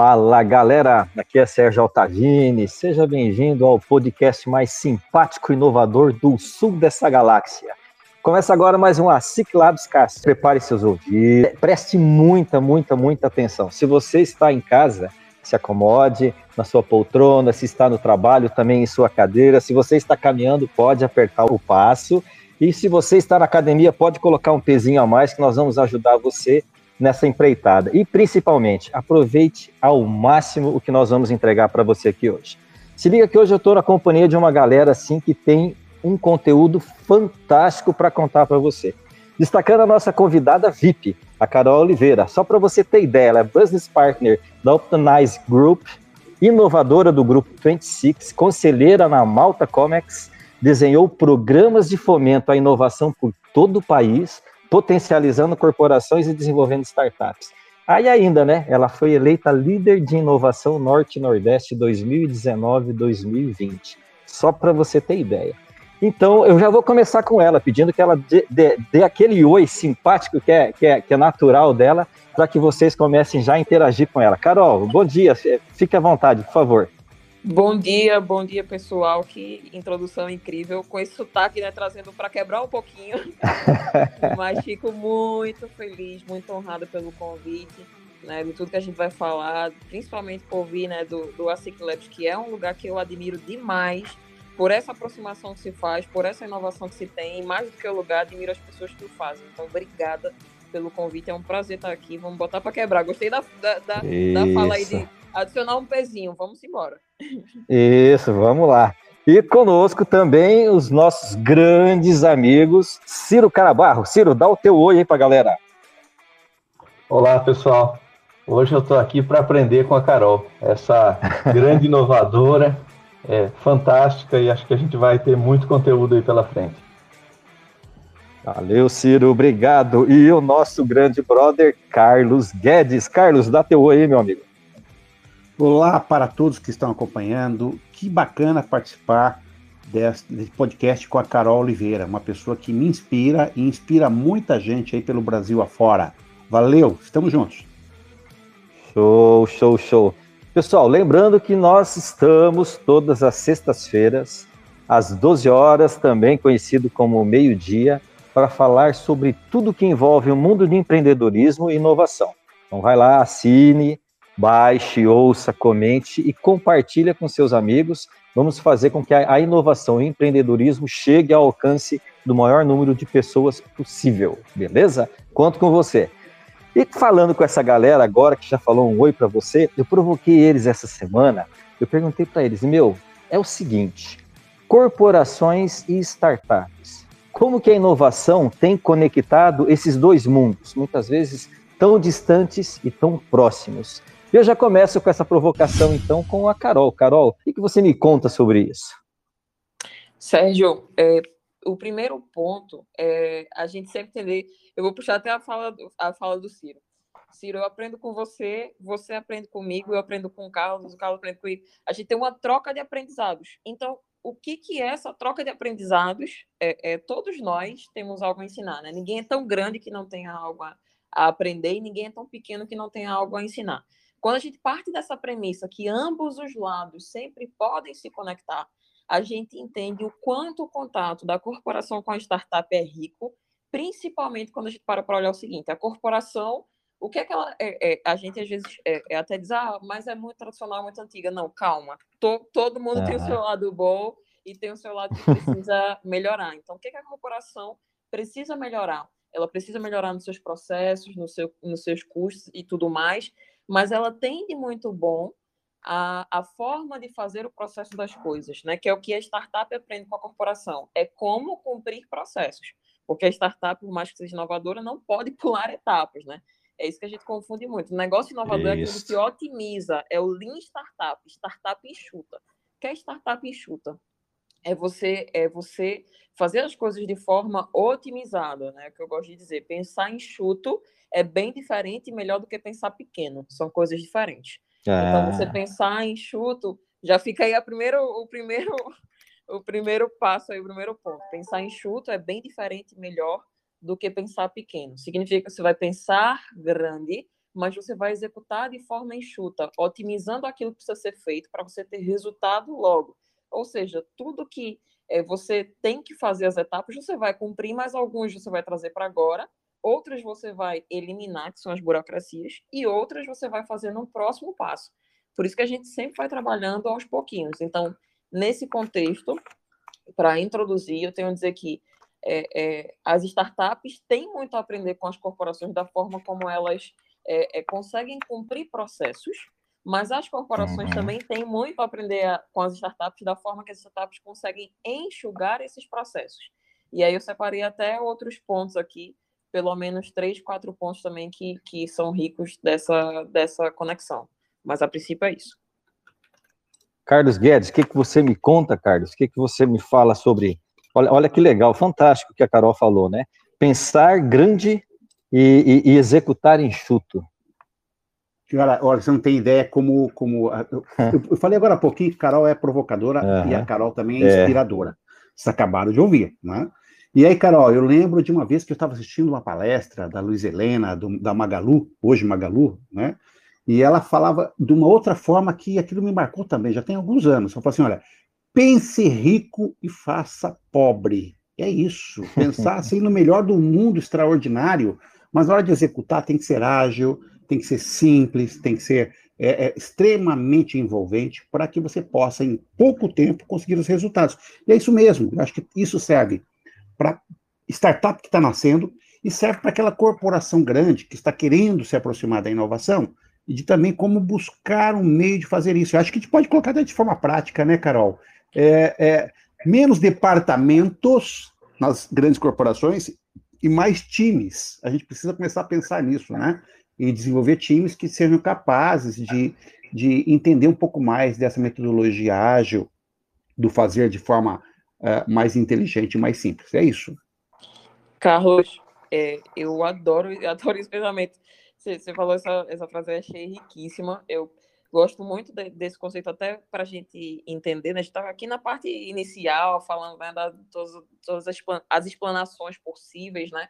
Fala galera, aqui é Sérgio Altavini, seja bem-vindo ao podcast mais simpático e inovador do sul dessa galáxia. Começa agora mais um ASIC Labs Cast. Prepare seus ouvidos, preste muita, muita, muita atenção. Se você está em casa, se acomode na sua poltrona, se está no trabalho, também em sua cadeira. Se você está caminhando, pode apertar o passo. E se você está na academia, pode colocar um pezinho a mais que nós vamos ajudar você nessa empreitada. E principalmente, aproveite ao máximo o que nós vamos entregar para você aqui hoje. Se liga que hoje eu estou na companhia de uma galera assim que tem um conteúdo fantástico para contar para você. Destacando a nossa convidada VIP, a Carol Oliveira. Só para você ter ideia, ela é business partner da Optimize Group, inovadora do grupo 26, conselheira na Malta Comex, desenhou programas de fomento à inovação por todo o país, potencializando corporações e desenvolvendo startups. Aí ainda, né? Ela foi eleita líder de inovação Norte Nordeste 2019-2020. Só para você ter ideia. Então, eu já vou começar com ela, pedindo que ela dê, dê, dê aquele oi simpático que é, que é, que é natural dela, para que vocês comecem já a interagir com ela. Carol, bom dia, fique à vontade, por favor. Bom dia, bom dia pessoal. Que introdução incrível com esse sotaque, né? Trazendo para quebrar um pouquinho. Mas fico muito feliz, muito honrada pelo convite, né? De tudo que a gente vai falar, principalmente por ouvir, né? Do, do ASIC Labs, que é um lugar que eu admiro demais por essa aproximação que se faz, por essa inovação que se tem. E mais do que o lugar, admiro as pessoas que o fazem. Então, obrigada pelo convite. É um prazer estar aqui. Vamos botar para quebrar. Gostei da, da, da, da fala aí de adicionar um pezinho. Vamos embora. Isso, vamos lá. E conosco também os nossos grandes amigos, Ciro Carabarro. Ciro, dá o teu oi aí para a galera. Olá, pessoal. Hoje eu estou aqui para aprender com a Carol, essa grande inovadora, é, fantástica, e acho que a gente vai ter muito conteúdo aí pela frente. Valeu, Ciro, obrigado. E o nosso grande brother, Carlos Guedes. Carlos, dá teu oi aí, meu amigo. Olá para todos que estão acompanhando. Que bacana participar desse podcast com a Carol Oliveira, uma pessoa que me inspira e inspira muita gente aí pelo Brasil afora. Valeu, estamos juntos. Show, show, show. Pessoal, lembrando que nós estamos todas as sextas-feiras, às 12 horas, também conhecido como meio-dia, para falar sobre tudo que envolve o mundo de empreendedorismo e inovação. Então vai lá, assine, baixe, ouça, comente e compartilhe com seus amigos. Vamos fazer com que a inovação e o empreendedorismo chegue ao alcance do maior número de pessoas possível, beleza? Conto com você. E falando com essa galera agora que já falou um oi para você, eu provoquei eles essa semana. Eu perguntei para eles, meu, é o seguinte: corporações e startups. Como que a inovação tem conectado esses dois mundos, muitas vezes tão distantes e tão próximos? Eu já começo com essa provocação, então, com a Carol. Carol, o que você me conta sobre isso? Sérgio, é, o primeiro ponto é a gente sempre entender. Eu vou puxar até a fala, a fala do Ciro. Ciro, eu aprendo com você, você aprende comigo, eu aprendo com o Carlos, o Carlos aprende comigo. A gente tem uma troca de aprendizados. Então, o que, que é essa troca de aprendizados? É, é, todos nós temos algo a ensinar, né? Ninguém é tão grande que não tenha algo a, a aprender e ninguém é tão pequeno que não tenha algo a ensinar. Quando a gente parte dessa premissa que ambos os lados sempre podem se conectar, a gente entende o quanto o contato da corporação com a startup é rico, principalmente quando a gente para para olhar o seguinte: a corporação, o que é que ela. É, é, a gente às vezes é, é, até diz, ah, mas é muito tradicional, muito antiga. Não, calma. To, todo mundo tem o seu lado bom e tem o seu lado que precisa melhorar. Então, o que, é que a corporação precisa melhorar? Ela precisa melhorar nos seus processos, no seu, nos seus custos e tudo mais mas ela tem de muito bom a, a forma de fazer o processo das coisas, né? Que é o que a startup aprende com a corporação. É como cumprir processos. Porque a startup, por mais que seja inovadora, não pode pular etapas, né? É isso que a gente confunde muito. O negócio inovador isso. é aquilo que otimiza, é o Lean Startup, startup enxuta. O que é startup enxuta? É você, é você fazer as coisas de forma otimizada, né? Que eu gosto de dizer. Pensar enxuto é bem diferente e melhor do que pensar pequeno. São coisas diferentes. Ah. Então, você pensar enxuto, já fica aí a primeiro, o primeiro o primeiro passo aí, o primeiro ponto. Pensar enxuto é bem diferente e melhor do que pensar pequeno. Significa que você vai pensar grande, mas você vai executar de forma enxuta, otimizando aquilo que precisa ser feito para você ter resultado logo. Ou seja, tudo que é, você tem que fazer as etapas, você vai cumprir, mas alguns você vai trazer para agora, outras você vai eliminar, que são as burocracias, e outras você vai fazer no próximo passo. Por isso que a gente sempre vai trabalhando aos pouquinhos. Então, nesse contexto, para introduzir, eu tenho a dizer que é, é, as startups têm muito a aprender com as corporações da forma como elas é, é conseguem cumprir processos, mas as corporações uhum. também têm muito a aprender a, com as startups da forma que as startups conseguem enxugar esses processos. E aí eu separei até outros pontos aqui, pelo menos três, quatro pontos também que, que são ricos dessa, dessa conexão. Mas a princípio é isso. Carlos Guedes, o que, que você me conta, Carlos? O que, que você me fala sobre. Olha, olha que legal, fantástico que a Carol falou, né? Pensar grande e, e, e executar enxuto. Olha, olha, você não tem ideia como. como eu, eu falei agora há pouquinho que Carol é provocadora uhum. e a Carol também é, é inspiradora. Vocês acabaram de ouvir, né? E aí, Carol, eu lembro de uma vez que eu estava assistindo uma palestra da Luiz Helena, do, da Magalu, hoje Magalu, né? E ela falava de uma outra forma que aquilo me marcou também, já tem alguns anos. Ela falou assim: olha, pense rico e faça pobre. É isso. Pensar assim no melhor do mundo extraordinário, mas na hora de executar tem que ser ágil, tem que ser simples, tem que ser é, é, extremamente envolvente para que você possa, em pouco tempo, conseguir os resultados. E é isso mesmo. Eu acho que isso serve para startup que está nascendo e serve para aquela corporação grande que está querendo se aproximar da inovação e de também como buscar um meio de fazer isso. Eu acho que a gente pode colocar de forma prática, né, Carol? É, é, menos departamentos nas grandes corporações e mais times. A gente precisa começar a pensar nisso, né? E desenvolver times que sejam capazes de, de entender um pouco mais dessa metodologia ágil, do fazer de forma uh, mais inteligente e mais simples. É isso. Carlos, é, eu adoro, adoro especialmente você, você falou essa, essa frase, eu achei riquíssima. Eu gosto muito de, desse conceito, até para a gente entender. Né? A gente estava aqui na parte inicial, falando né, de todas, todas as, as explanações possíveis, né?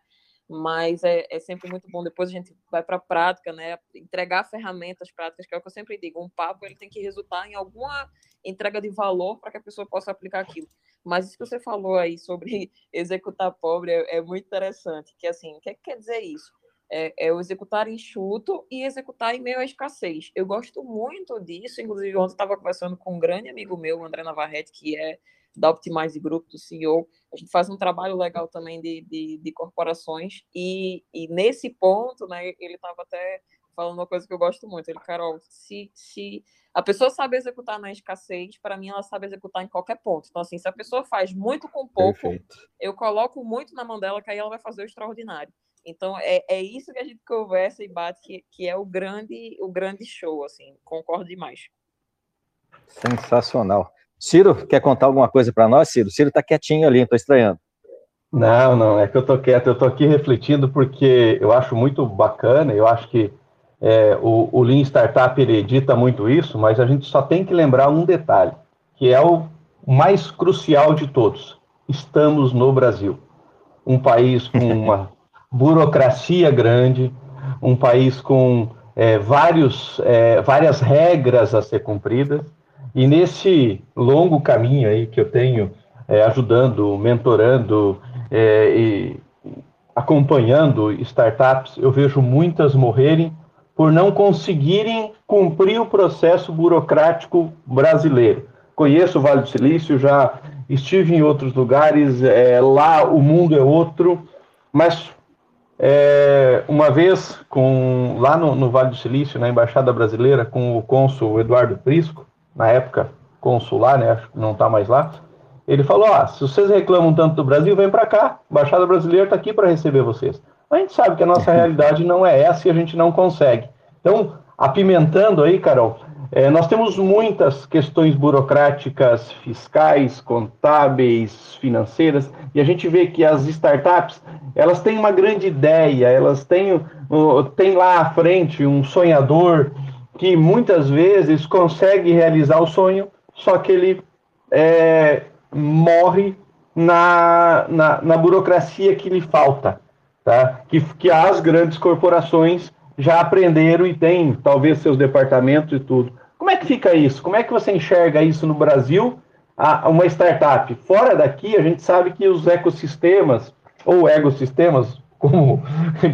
mas é, é, sempre muito bom. Depois a gente vai para a prática, né? Entregar ferramentas práticas, que é o que eu sempre digo. Um papo ele tem que resultar em alguma entrega de valor para que a pessoa possa aplicar aquilo. Mas isso que você falou aí sobre executar pobre é, é muito interessante. Que assim, o que, é que quer dizer isso? é, é o executar enxuto e executar em meio à escassez. Eu gosto muito disso, inclusive ontem estava conversando com um grande amigo meu, André Navarrete, que é da Optimize Group, do CEO. A gente faz um trabalho legal também de, de, de corporações e, e nesse ponto, né, ele estava até falando uma coisa que eu gosto muito. Ele, Carol, se, se a pessoa sabe executar na escassez, para mim ela sabe executar em qualquer ponto. Então, assim, se a pessoa faz muito com pouco, Perfeito. eu coloco muito na mão dela, que aí ela vai fazer o extraordinário. Então é, é isso que a gente conversa e bate que, que é o grande o grande show, assim. Concordo demais. Sensacional. Ciro, quer contar alguma coisa para nós, Ciro? Ciro está quietinho ali, estou estranhando. Não, não, é que eu estou quieto, eu estou aqui refletindo porque eu acho muito bacana, eu acho que é, o, o Lean Startup ele edita muito isso, mas a gente só tem que lembrar um detalhe, que é o mais crucial de todos. Estamos no Brasil, um país com uma burocracia grande, um país com é, vários, é, várias regras a ser cumpridas, e nesse longo caminho aí que eu tenho, é, ajudando, mentorando é, e acompanhando startups, eu vejo muitas morrerem por não conseguirem cumprir o processo burocrático brasileiro. Conheço o Vale do Silício, já estive em outros lugares, é, lá o mundo é outro, mas é, uma vez, com, lá no, no, Vale do Silício, na Embaixada Brasileira, com o cônsul Eduardo Prisco, na época consular, né, acho que não está mais lá, ele falou: ah, se vocês reclamam tanto do Brasil, vem para cá, a Embaixada Brasileira está aqui para receber vocês. A gente sabe que a nossa realidade não é essa e a gente não consegue. Então, apimentando aí, Carol, é, nós temos muitas questões burocráticas, fiscais, contábeis, financeiras, e a gente vê que as startups, elas têm uma grande ideia, elas têm, têm lá à frente um sonhador que muitas vezes consegue realizar o sonho, só que ele é, morre na, na, na, burocracia que lhe falta, tá? que, que as grandes corporações já aprenderam e têm, talvez, seus departamentos e tudo. Como é que fica isso? Como é que você enxerga isso no Brasil? uma startup fora daqui, a gente sabe que os ecossistemas, ou ecossistemas, como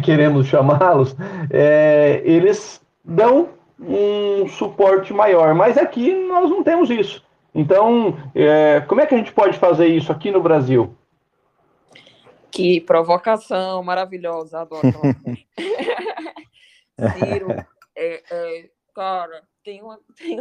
queremos chamá-los, é, eles dão um suporte maior, mas aqui nós não temos isso. Então, é, como é que a gente pode fazer isso aqui no Brasil? Que provocação maravilhosa, adoro. Ciro, é, é, cara, tem uma, tem,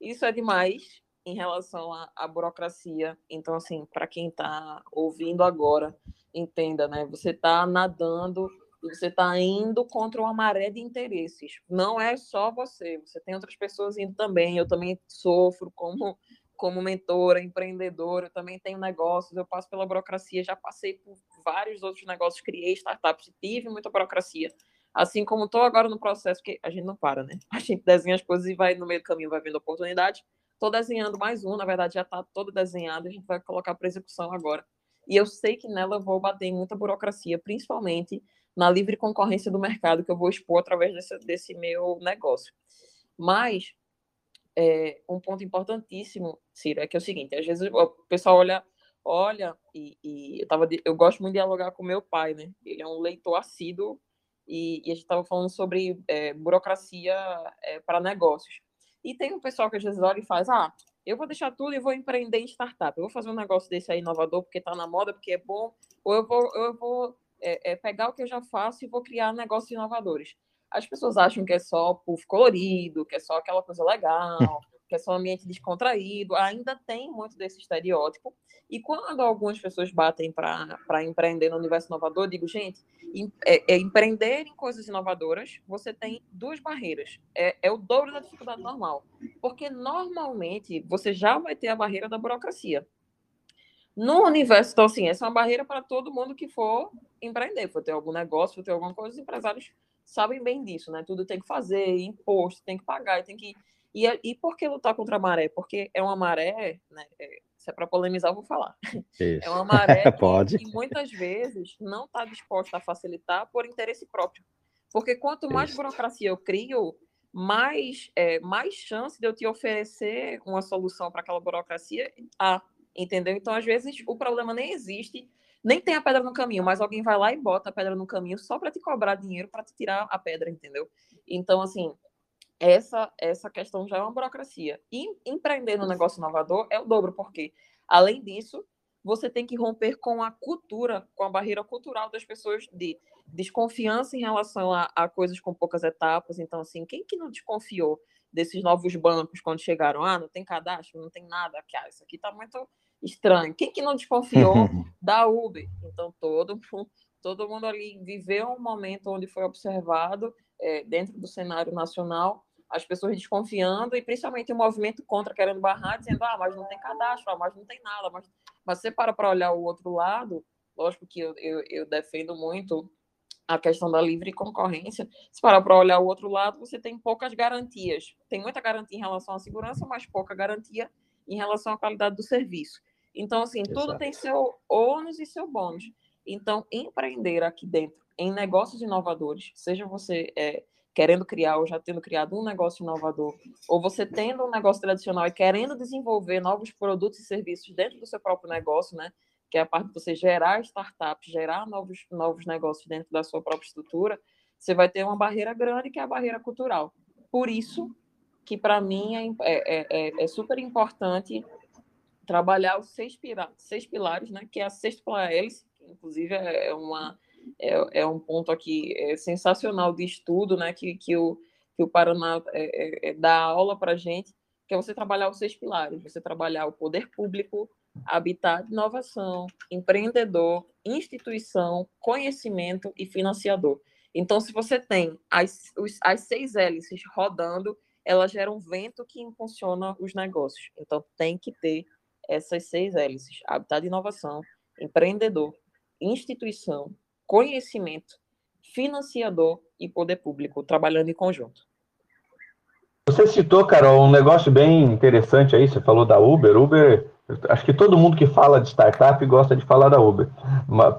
isso é demais em relação à, à burocracia. Então, assim, para quem está ouvindo agora, entenda, né? Você está nadando e você está indo contra uma maré de interesses. Não é só você, você tem outras pessoas indo também. Eu também sofro como como mentora, empreendedora, eu também tenho negócios, eu passo pela burocracia, já passei por vários outros negócios, criei startups, tive muita burocracia. Assim como estou agora no processo, que a gente não para, né? A gente desenha as coisas e vai no meio do caminho, vai vendo oportunidade. Estou desenhando mais um, na verdade já está todo desenhado, a gente vai colocar para execução agora. E eu sei que nela eu vou bater em muita burocracia, principalmente na livre concorrência do mercado que eu vou expor através desse, desse meu negócio. Mas é, um ponto importantíssimo, Ciro, é que é o seguinte: às vezes o pessoal olha, olha e, e eu, tava, eu gosto muito de dialogar com meu pai, né? Ele é um leitor assíduo e, e a gente estava falando sobre é, burocracia é, para negócios. E tem um pessoal que às vezes olha e faz: ah, eu vou deixar tudo e vou empreender em startup. Eu vou fazer um negócio desse aí inovador porque está na moda, porque é bom, ou eu vou, eu vou é, é, pegar o que eu já faço e vou criar negócios inovadores. As pessoas acham que é só puff colorido, que é só aquela coisa legal, que é só um ambiente descontraído. Ainda tem muito desse estereótipo. E quando algumas pessoas batem para empreender no universo inovador, eu digo, gente, é, é, empreender em coisas inovadoras, você tem duas barreiras. É, é o dobro da dificuldade normal. Porque normalmente você já vai ter a barreira da burocracia. No universo, então, assim, essa é uma barreira para todo mundo que for empreender, for ter algum negócio, for ter alguma coisa, os empresários sabem bem disso, né? Tudo tem que fazer, imposto, tem que pagar, tem que. E, e por que lutar contra a maré? Porque é uma maré, né? É, se é para polemizar, eu vou falar. Isso. É uma maré que, Pode. que muitas vezes não está disposta a facilitar por interesse próprio. Porque quanto mais Isso. burocracia eu crio, mais, é, mais chance de eu te oferecer uma solução para aquela burocracia há, entendeu? Então, às vezes, o problema nem existe, nem tem a pedra no caminho, mas alguém vai lá e bota a pedra no caminho só para te cobrar dinheiro para te tirar a pedra, entendeu? Então, assim, essa essa questão já é uma burocracia. E empreender no negócio inovador é o dobro, porque, além disso, você tem que romper com a cultura, com a barreira cultural das pessoas de desconfiança em relação a, a coisas com poucas etapas. Então, assim, quem que não desconfiou desses novos bancos quando chegaram? Ah, não tem cadastro, não tem nada. Ah, isso aqui está muito estranho. Quem que não desconfiou da Uber? Então, todo, todo mundo ali viveu um momento onde foi observado, é, dentro do cenário nacional, as pessoas desconfiando, e principalmente o movimento contra querendo barrar, dizendo, ah, mas não tem cadastro, ah, mas não tem nada. Mas, mas você para para olhar o outro lado, lógico que eu, eu, eu defendo muito a questão da livre concorrência. Se parar para olhar o outro lado, você tem poucas garantias. Tem muita garantia em relação à segurança, mas pouca garantia em relação à qualidade do serviço. Então, assim, Exato. tudo tem seu ônus e seu bônus. Então, empreender aqui dentro em negócios inovadores, seja você é, querendo criar ou já tendo criado um negócio inovador, ou você tendo um negócio tradicional e querendo desenvolver novos produtos e serviços dentro do seu próprio negócio, né? Que é a parte de você gerar startups, gerar novos, novos negócios dentro da sua própria estrutura, você vai ter uma barreira grande, que é a barreira cultural. Por isso que, para mim, é, é, é, é super importante trabalhar os seis, seis pilares, né, que é a sexta hélice, que inclusive é, uma, é, é um ponto aqui é sensacional de estudo, né, que, que, o, que o Paraná é, é, é dá aula para a gente, que é você trabalhar os seis pilares, você trabalhar o poder público, habitat inovação, empreendedor, instituição, conhecimento e financiador. Então, se você tem as, os, as seis hélices rodando, elas geram um vento que impulsiona os negócios. Então, tem que ter essas seis hélices: habitat de inovação, empreendedor, instituição, conhecimento, financiador e poder público, trabalhando em conjunto. Você citou, Carol, um negócio bem interessante aí, você falou da Uber. Uber, acho que todo mundo que fala de startup gosta de falar da Uber,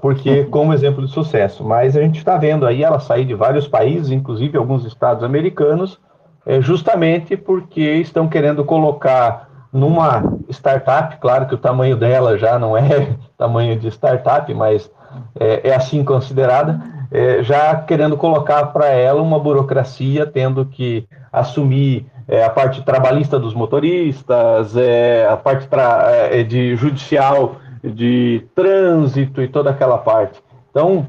porque como exemplo de sucesso. Mas a gente está vendo aí ela sair de vários países, inclusive alguns estados americanos, é, justamente porque estão querendo colocar numa startup, claro que o tamanho dela já não é tamanho de startup, mas é, é assim considerada, é, já querendo colocar para ela uma burocracia, tendo que assumir é, a parte trabalhista dos motoristas, é, a parte é, de judicial, de trânsito e toda aquela parte. Então,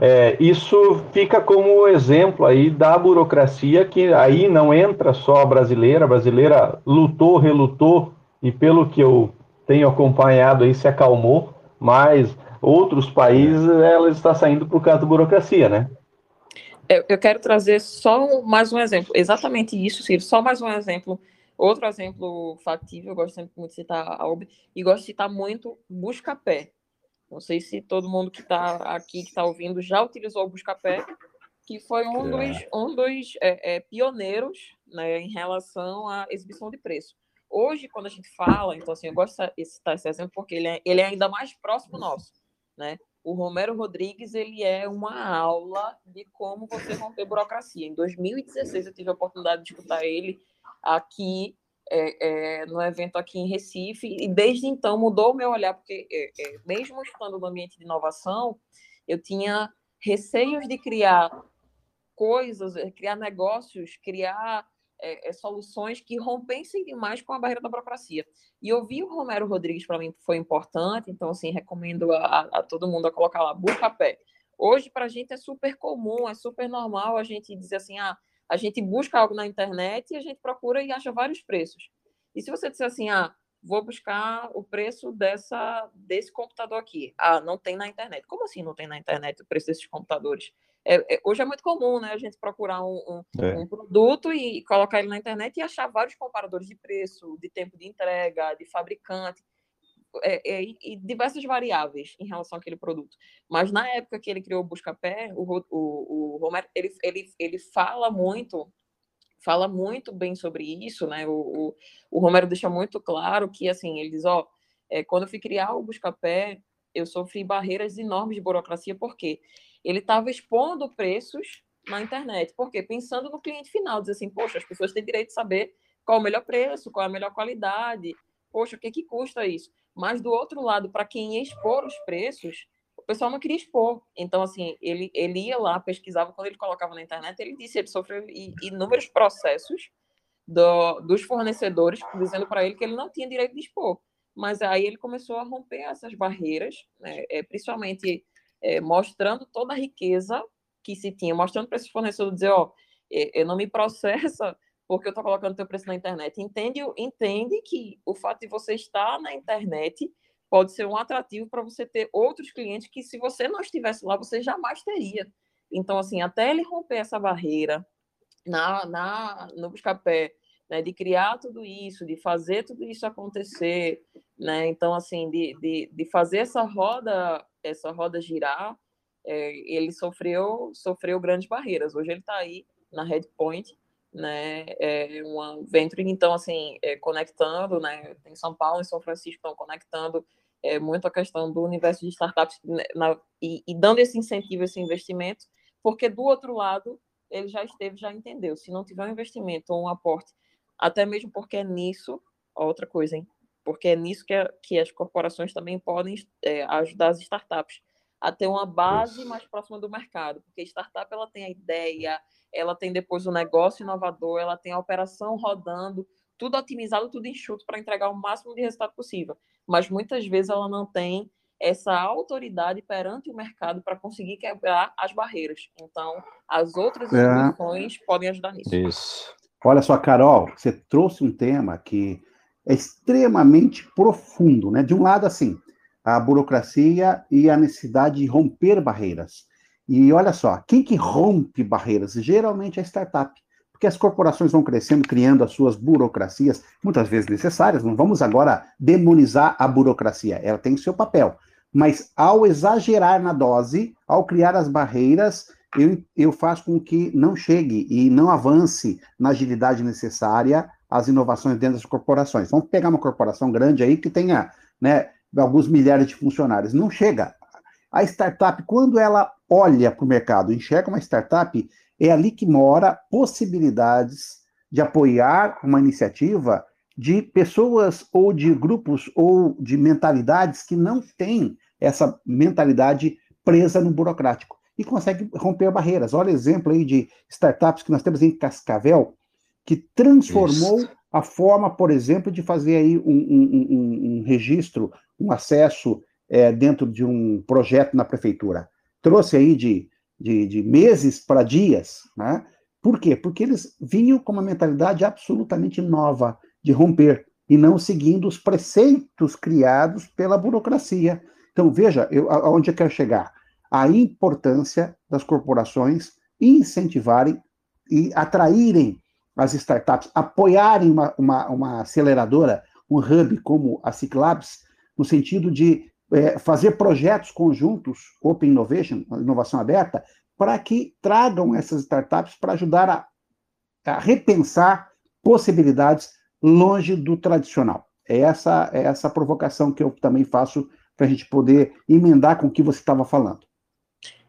é, isso fica como exemplo aí da burocracia que aí não entra só a brasileira, a brasileira lutou, relutou e pelo que eu tenho acompanhado aí se acalmou, mas outros países ela está saindo por causa da burocracia, né? Eu, eu quero trazer só mais um exemplo, exatamente isso, Ciro, só mais um exemplo. Outro exemplo factível, eu gosto sempre muito de citar a Uber, e gosto de citar muito Buscapé. Não sei se todo mundo que está aqui, que está ouvindo, já utilizou o Buscapé, que foi um é. dos, um dos é, é, pioneiros né, em relação à exibição de preço. Hoje, quando a gente fala, então assim, eu gosto de citar esse exemplo porque ele é, ele é ainda mais próximo nosso, né? O Romero Rodrigues, ele é uma aula de como você romper burocracia. Em 2016, eu tive a oportunidade de escutar ele aqui é, é, no evento aqui em Recife, e desde então mudou o meu olhar, porque é, é, mesmo estando no ambiente de inovação, eu tinha receios de criar coisas, é, criar negócios, criar é, soluções que rompessem demais com a barreira da burocracia. E ouvir o Romero Rodrigues, para mim, foi importante, então, assim, recomendo a, a todo mundo a colocar lá, busca pé. Hoje, para a gente, é super comum, é super normal a gente dizer assim, ah, a gente busca algo na internet e a gente procura e acha vários preços. E se você disser assim, ah, vou buscar o preço dessa desse computador aqui. Ah, não tem na internet. Como assim não tem na internet o preço desses computadores? É, é, hoje é muito comum, né, a gente procurar um, um, é. um, produto e colocar ele na internet e achar vários comparadores de preço, de tempo de entrega, de fabricante é, é, e diversas variáveis em relação àquele produto. Mas na época que ele criou o Buscapé, o, o, o Romero, ele, ele, ele fala muito fala muito bem sobre isso, né? O, o, o Romero deixa muito claro que, assim, ele diz, ó, é, quando eu fui criar o Buscapé, eu sofri barreiras enormes de burocracia, porque ele estava expondo preços na internet, porque pensando no cliente final, diz assim, poxa, as pessoas têm direito de saber qual é o melhor preço, qual é a melhor qualidade, poxa, o que que custa isso? Mas do outro lado, para quem ia expor os preços, o pessoal não queria expor. Então, assim, ele, ele ia lá, pesquisava, quando ele colocava na internet, ele disse, ele sofreu inúmeros processos do, dos fornecedores dizendo para ele que ele não tinha direito de expor. Mas aí ele começou a romper essas barreiras, né, é, principalmente é, mostrando toda a riqueza que se tinha, mostrando para esse fornecedor dizer, ó, eu não me processa porque eu estou colocando teu preço na internet. Entende, entende que o fato de você estar na internet pode ser um atrativo para você ter outros clientes que, se você não estivesse lá, você jamais teria. Então, assim, até ele romper essa barreira na, na, no Buscapé, né, de criar tudo isso, de fazer tudo isso acontecer, né? Então, assim, de, de, de fazer essa roda, essa roda girar, é, ele sofreu, sofreu grandes barreiras. Hoje ele está aí na Redpoint, né, é uma venture, então, assim, é, conectando, né, em São Paulo e São Francisco estão conectando é, muito a questão do universo de startups né, na, e, e, dando esse incentivo, esse investimento, porque do outro lado, ele já esteve, já entendeu, se não tiver um investimento ou um aporte, até mesmo porque é nisso, outra coisa, hein, porque é nisso que, a, que as corporações também podem é, ajudar as startups a ter uma base mais próxima do mercado, porque startup ela tem a ideia, ela tem depois o negócio inovador, ela tem a operação rodando, tudo otimizado, tudo enxuto para entregar o máximo de resultado possível. Mas muitas vezes ela não tem essa autoridade perante o mercado para conseguir quebrar as barreiras. Então, as outras é. instituições podem ajudar nisso. Isso. Olha só, Carol, você trouxe um tema que é extremamente profundo, né? De um lado, assim, a burocracia e a necessidade de romper barreiras. E olha só, quem que rompe barreiras? Geralmente é a startup, porque as corporações vão crescendo, criando as suas burocracias, muitas vezes necessárias. Não vamos agora demonizar a burocracia, ela tem seu papel. Mas ao exagerar na dose, ao criar as barreiras, eu, eu faço com que não chegue e não avance na agilidade necessária as inovações dentro das corporações. Vamos pegar uma corporação grande aí que tenha né, alguns milhares de funcionários. Não chega. A startup, quando ela olha para o mercado, enxerga uma startup, é ali que mora possibilidades de apoiar uma iniciativa de pessoas ou de grupos ou de mentalidades que não têm essa mentalidade presa no burocrático e consegue romper barreiras. Olha o exemplo aí de startups que nós temos em Cascavel, que transformou Isso. A forma, por exemplo, de fazer aí um, um, um, um registro, um acesso é, dentro de um projeto na prefeitura. Trouxe aí de, de, de meses para dias, né? Por quê? Porque eles vinham com uma mentalidade absolutamente nova de romper e não seguindo os preceitos criados pela burocracia. Então, veja eu, aonde eu quero chegar a importância das corporações incentivarem e atraírem as startups, apoiarem uma, uma, uma aceleradora, um hub como a Ciclabs, no sentido de é, fazer projetos conjuntos, Open Innovation, inovação aberta, para que tragam essas startups para ajudar a, a, repensar possibilidades longe do tradicional. É essa, é essa provocação que eu também faço para a gente poder emendar com o que você estava falando.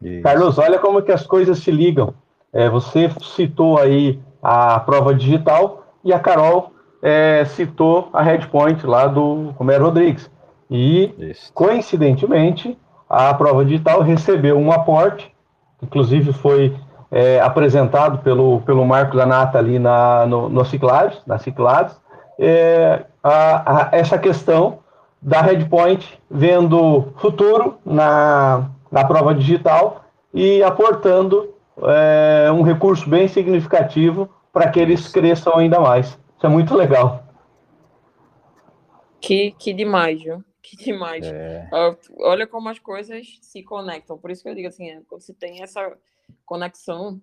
Isso. Carlos, olha como que as coisas se ligam. É, você citou aí a prova digital e a Carol é, citou a Redpoint lá do Romero Rodrigues. E, Isso. coincidentemente, a prova digital recebeu um aporte, inclusive foi é, apresentado pelo, pelo Marcos Anata ali na, no, no Ciclades, na Ciclades, é, a, a, essa questão da Redpoint vendo futuro na, na prova digital e aportando é, um recurso bem significativo para que eles cresçam ainda mais. Isso é muito legal. Que, que demais, viu? Que demais. É. Olha como as coisas se conectam. Por isso que eu digo assim, é, quando você tem essa conexão,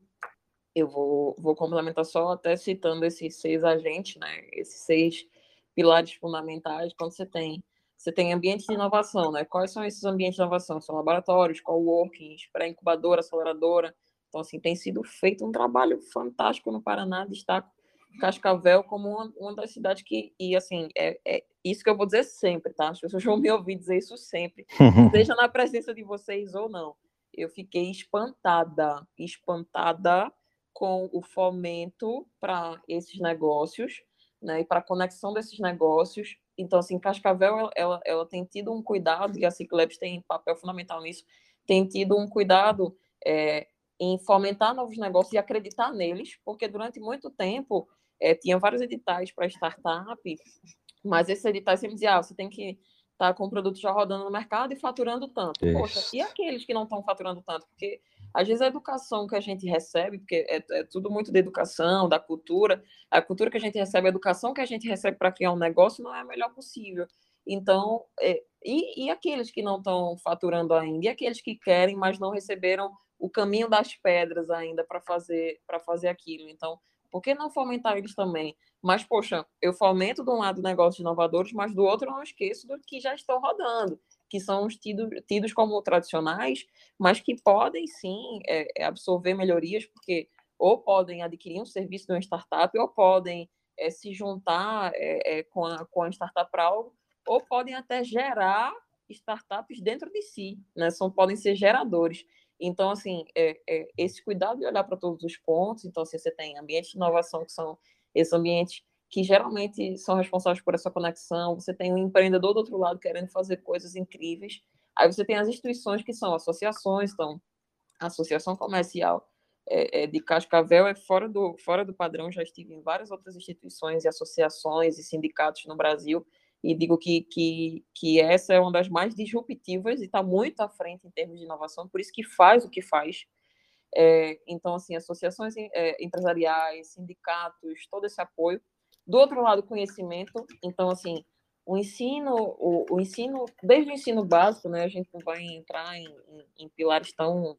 eu vou, vou complementar só até citando esses seis agentes, né? Esses seis pilares fundamentais. Quando você tem você tem ambientes de inovação, né? Quais são esses ambientes de inovação? São laboratórios, coworkings, pré-incubadora, aceleradora. Então, assim, tem sido feito um trabalho fantástico no Paraná, destaco Cascavel como uma, uma das cidades que, e assim, é, é, isso que eu vou dizer sempre, tá? As pessoas vão me ouvir dizer isso sempre, seja na presença de vocês ou não. Eu fiquei espantada, espantada com o fomento para esses negócios, né, e para a conexão desses negócios então, assim, Cascavel, ela, ela, tem tido um cuidado, e a Cicleps tem papel fundamental nisso, tem tido um cuidado é, em fomentar novos negócios e acreditar neles, porque durante muito tempo é, tinha vários editais para startup, mas esses editais sempre diziam, ah, você tem que estar tá com o produto já rodando no mercado e faturando tanto. Isso. Poxa, e aqueles que não estão faturando tanto? Porque às vezes a educação que a gente recebe, porque é, é, tudo muito da educação, da cultura, a cultura que a gente recebe, a educação que a gente recebe para criar um negócio não é a melhor possível. Então, é, e, e aqueles que não estão faturando ainda, e aqueles que querem, mas não receberam o caminho das pedras ainda para fazer para fazer aquilo. Então, por que não fomentar eles também? Mas, poxa, eu fomento de um lado negócios inovadores, mas do outro eu não esqueço do que já estão rodando que são tido, tidos como tradicionais, mas que podem sim é, é, absorver melhorias, porque ou podem adquirir um serviço de uma startup, ou podem é, se juntar é, é com, a, com a startup para algo, ou podem até gerar startups dentro de si, né? São, podem ser geradores. Então, assim, é, é, esse cuidado de olhar para todos os pontos, então, assim, você tem ambientes de inovação, que são esses ambientes que geralmente são responsáveis por essa conexão. Você tem um empreendedor do outro lado querendo fazer coisas incríveis. Aí você tem as instituições que são associações, então, a Associação Comercial é, é, de Cascavel é fora do, fora do padrão, já estive em várias outras instituições e associações e sindicatos no Brasil, e digo que, que, que essa é uma das mais disruptivas e está muito à frente em termos de inovação, por isso que faz o que faz. É, então, assim, associações é, empresariais, sindicatos, todo esse apoio Do outro lado, conhecimento. Então, assim, o ensino, o, o ensino, desde o ensino básico, né, a gente não vai entrar em, em, em pilares tão,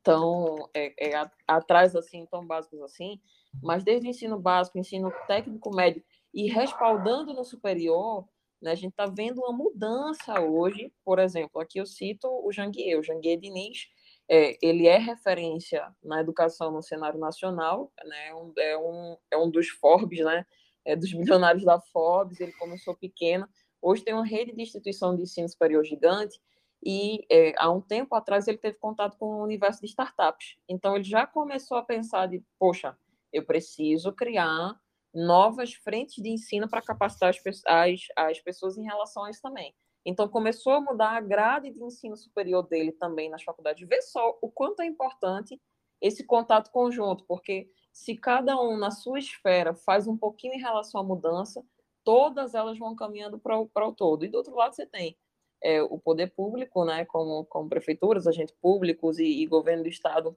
tão é, é, atrás, assim, tão básicos assim, mas desde o ensino básico, ensino técnico médio e respaldando no superior, né, a gente está vendo uma mudança hoje, por exemplo, aqui eu cito o Janguier, o Janguier Diniz, é, ele é referência na educação no cenário nacional, né, é um, é um, é um dos Forbes, né, é, dos milionários da Forbes, ele começou pequeno, hoje tem uma rede de instituição de ensino superior gigante, e é, há um tempo atrás ele teve contato com o universo de startups. Então ele já começou a pensar de, poxa, eu preciso criar novas frentes de ensino para capacitar as, as, as pessoas em relação a isso também. Então começou a mudar a grade de ensino superior dele também nas faculdades. Vê só o quanto é importante esse contato conjunto, porque se cada um na sua esfera faz um pouquinho em relação à mudança, todas elas vão caminhando para o, para o todo. E do outro lado você tem é, o poder público, né, como, como prefeituras, agentes públicos e, e governo do estado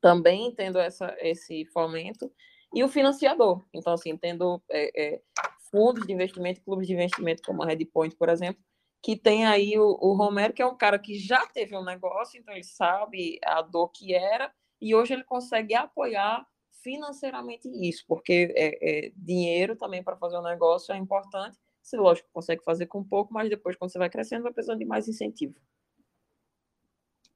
também tendo essa, esse fomento, e o financiador. Então, assim, tendo é, é, fundos de investimento, clubes de investimento como a Redpoint, por exemplo, que tem aí o, o Romero, que é um cara que já teve um negócio, então ele sabe a dor que era, e hoje ele consegue apoiar financeiramente isso, porque é, é dinheiro também para fazer um negócio é importante. Você, lógico, consegue fazer com pouco, mas depois, quando você vai crescendo, vai precisando de mais incentivo.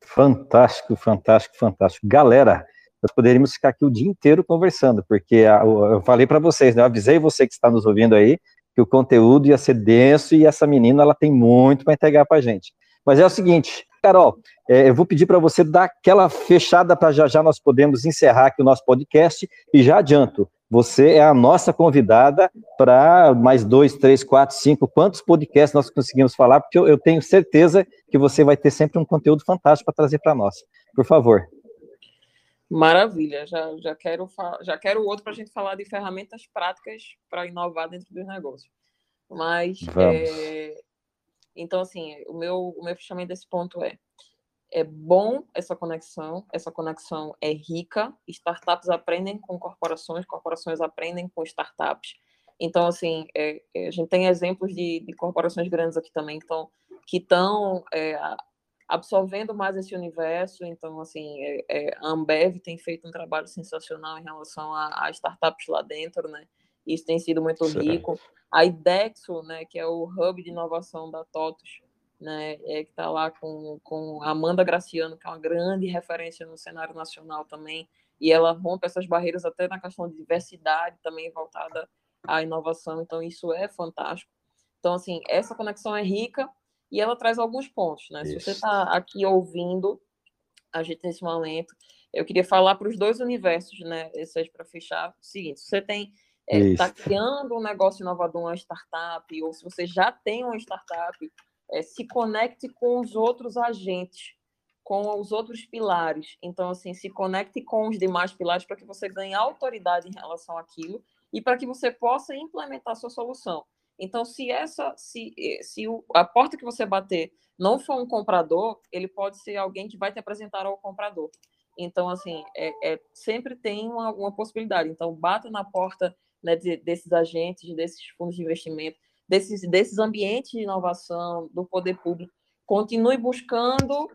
Fantástico, fantástico, fantástico. Galera, nós poderíamos ficar aqui o dia inteiro conversando, porque eu falei para vocês, né, eu avisei você que está nos ouvindo aí, que o conteúdo ia ser denso e essa menina ela tem muito para entregar para a gente. Mas é o seguinte, Carol, é, eu vou pedir para você dar aquela fechada para já já nós podemos encerrar aqui o nosso podcast e já adianto, você é a nossa convidada para mais dois, três, quatro, cinco, quantos podcasts nós conseguimos falar, porque eu, eu tenho certeza que você vai ter sempre um conteúdo fantástico para trazer para nós. Por favor. Maravilha, já, já, quero, já quero outro para a gente falar de ferramentas práticas para inovar dentro dos negócios. Mas, é, então, assim, o meu, o meu fechamento desse ponto é é bom essa conexão, essa conexão é rica, startups aprendem com corporações, corporações aprendem com startups. Então, assim, é, é, a gente tem exemplos de, de, corporações grandes aqui também então, que estão é, absorvendo mais esse universo. Então, assim, é, é, a Ambev tem feito um trabalho sensacional em relação a, a startups lá dentro, né? Isso tem sido muito rico. A IDEXO, né, que é o hub de inovação da TOTUS, né, é, que está lá com, com Amanda Graciano, que é uma grande referência no cenário nacional também, e ela rompe essas barreiras até na questão de diversidade também voltada à inovação, então isso é fantástico. Então, assim, essa conexão é rica, e ela traz alguns pontos, né? Isso. Se você está aqui ouvindo a gente nesse momento, eu queria falar para os dois universos, né? Esse é para fechar o seguinte: você tem está é, criando um negócio inovador, uma startup, ou se você já tem uma startup, é, se conecte com os outros agentes, com os outros pilares. Então, assim, se conecte com os demais pilares para que você ganhe autoridade em relação àquilo e para que você possa implementar a sua solução. Então, se essa, se, eh, se o, a porta que você bater não for um comprador, ele pode ser alguém que vai te apresentar ao comprador. Então, assim, é, é sempre tem uma, uma, possibilidade. Então, bata na porta né, de, desses agentes, desses fundos de investimento, desses, desses ambientes de inovação, do poder público. Continue buscando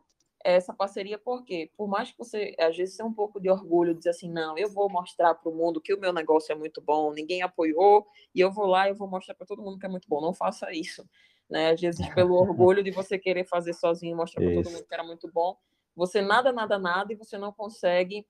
essa parceria, porque por mais que você, às vezes, tenha um pouco de orgulho, dizer assim, não, eu vou mostrar para o mundo que o meu negócio é muito bom, ninguém apoiou, e eu vou lá e vou mostrar para todo mundo que é muito bom. Não faça isso. Né? Às vezes, pelo orgulho de você querer fazer sozinho, mostrar para todo mundo que era muito bom, você nada, nada, nada, e você não consegue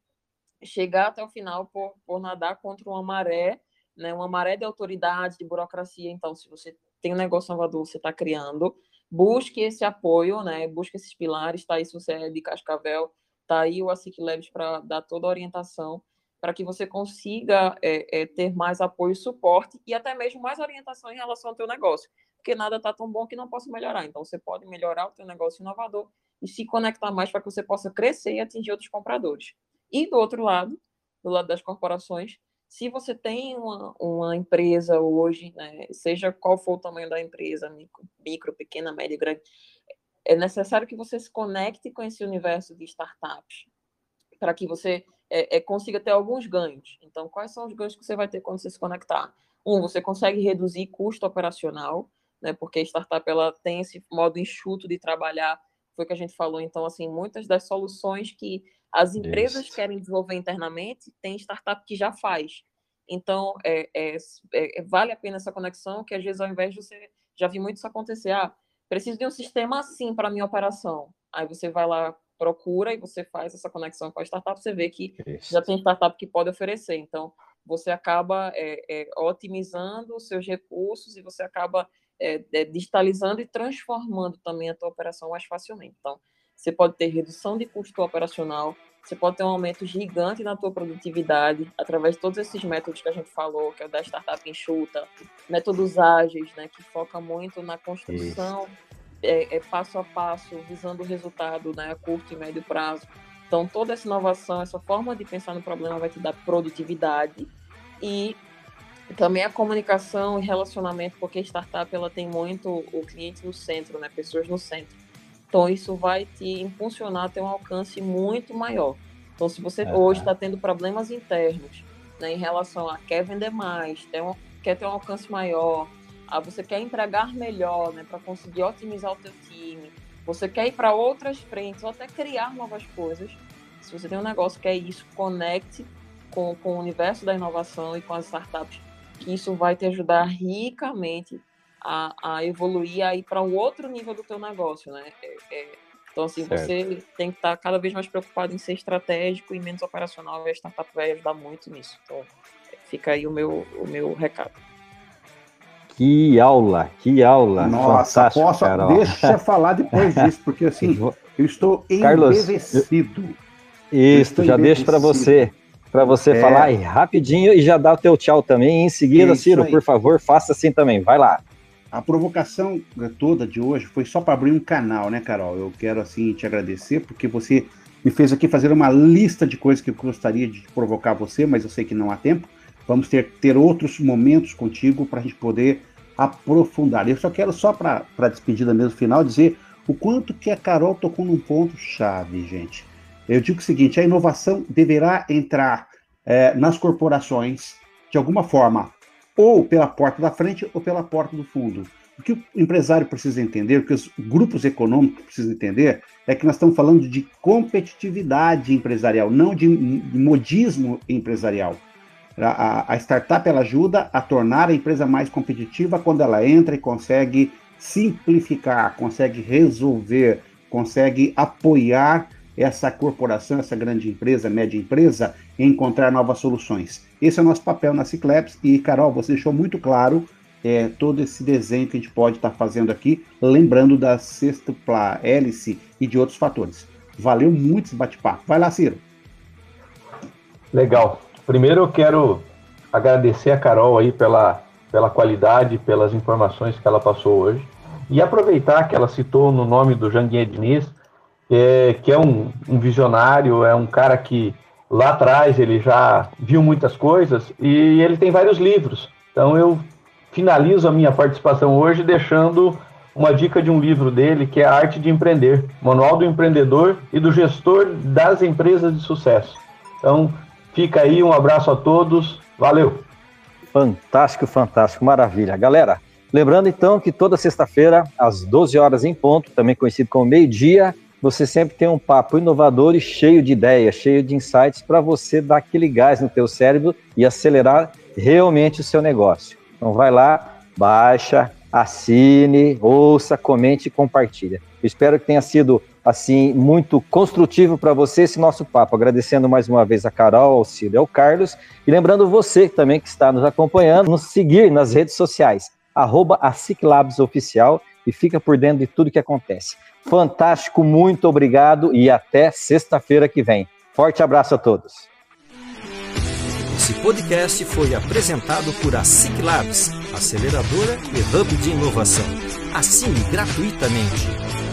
chegar até o final por, por nadar contra uma maré, né? uma maré de autoridade, de burocracia. Então, se você tem um negócio inovador, você está criando, busque esse apoio, né? Busque esses pilares, tá aí se você é de Cascavel, tá aí o ASIC Labs para dar toda a orientação para que você consiga é, é, ter mais apoio e suporte e até mesmo mais orientação em relação ao teu negócio, porque nada está tão bom que não possa melhorar. Então, você pode melhorar o teu negócio inovador e se conectar mais para que você possa crescer e atingir outros compradores. E do outro lado, do lado das corporações, se você tem uma, uma empresa hoje, né, seja qual for o tamanho da empresa, micro, micro, pequena, média, grande, é necessário que você se conecte com esse universo de startups para que você é, é, consiga ter alguns ganhos. Então, quais são os ganhos que você vai ter quando você se conectar? um, você consegue reduzir custo operacional, né? Porque a startup ela tem esse modo enxuto de trabalhar, foi o que a gente falou. Então, assim, muitas das soluções que as empresas Isso. querem desenvolver internamente, tem startup que já faz. Então, é, é, é, vale a pena essa conexão, que às vezes, ao invés de você. Já vi muito isso acontecer. Ah, preciso de um sistema assim para a minha operação. Aí você vai lá, procura e você faz essa conexão com a startup, você vê que isso. já tem startup que pode oferecer. Então, você acaba é, é, otimizando os seus recursos e você acaba é, é, digitalizando e transformando também a tua operação mais facilmente. Então, você pode ter redução de custo operacional, você pode ter um aumento gigante na tua produtividade através de todos esses métodos que a gente falou, que é o da startup enxuta, métodos ágeis, né, que foca muito na construção é, é, passo a passo, visando o resultado né, a curto e médio prazo. Então, toda essa inovação, essa forma de pensar no problema vai te dar produtividade e também a comunicação e relacionamento, porque startup ela tem muito o cliente no centro, né, pessoas no centro. Então, isso vai te impulsionar a ter um alcance muito maior. Então, se você hoje está tendo problemas internos né, em relação a quer vender mais, um, quer ter um alcance maior, a você quer entregar melhor né, para conseguir otimizar o teu time, você quer ir para outras frentes ou até criar novas coisas, se você tem um negócio que é isso, conecte com, com o universo da inovação e com as startups, que isso vai te ajudar ricamente a, a evoluir aí para um outro nível do teu negócio, né? É, é, então, assim, certo. você tem que estar tá cada vez mais preocupado em ser estratégico e menos operacional, e a startup vai ajudar muito nisso. Então, fica aí o meu, o meu recado. Que aula, que aula. Nossa, posso, Carol. deixa eu falar depois disso, porque assim, eu estou embevecido. Isso, já deixo para você para você é. falar rapidinho e já dar o teu tchau também. em seguida, Ciro, por favor, faça assim também. Vai lá. A provocação toda de hoje foi só para abrir um canal, né, Carol? Eu quero assim te agradecer porque você me fez aqui fazer uma lista de coisas que eu gostaria de provocar você, mas eu sei que não há tempo. Vamos ter, ter outros momentos contigo para a gente poder aprofundar. Eu só quero, só para despedida mesmo final, dizer o quanto que a Carol tocou num ponto chave, gente. Eu digo o seguinte: a inovação deverá entrar é, nas corporações de alguma forma ou pela porta da frente ou pela porta do fundo. O que o empresário precisa entender, o que os grupos econômicos precisam entender, é que nós estamos falando de competitividade empresarial, não de, modismo empresarial. A, a, startup ela ajuda a tornar a empresa mais competitiva quando ela entra e consegue simplificar, consegue resolver, consegue apoiar essa corporação, essa grande empresa, média empresa, encontrar novas soluções. Esse é o nosso papel na Cicleps e, Carol, você deixou muito claro é, todo esse desenho que a gente pode estar tá fazendo aqui, lembrando da sextupla hélice e de outros fatores. Valeu muito esse bate-papo. Vai lá, Ciro. Legal. Primeiro eu quero agradecer a Carol aí pela, pela qualidade, pelas informações que ela passou hoje. E aproveitar que ela citou no nome do Janguier Diniz, é, que é um, um, visionário, é um cara que lá atrás ele já viu muitas coisas e ele tem vários livros. Então eu finalizo a minha participação hoje deixando uma dica de um livro dele que é A Arte de Empreender, Manual do Empreendedor e do Gestor das Empresas de Sucesso. Então fica aí, um abraço a todos, valeu! Fantástico, fantástico, maravilha. Galera, lembrando então que toda sexta-feira, às 12 horas em ponto, também conhecido como meio-dia, você sempre tem um papo inovador e cheio de ideias, cheio de insights para você dar aquele gás no teu cérebro e acelerar realmente o seu negócio. Então vai lá, baixa, assine, ouça, comente e compartilha. Eu espero que tenha sido assim muito construtivo para você esse nosso papo. Agradecendo mais uma vez a Carol, ao Ciro e ao Carlos e lembrando você também que está nos acompanhando, nos seguir nas redes sociais arroba Oficial e fica por dentro de tudo que acontece. Fantástico, muito obrigado e até sexta-feira que vem. Forte abraço a todos. Esse podcast foi apresentado por a Ciclabs, aceleradora e hub de inovação. Assine gratuitamente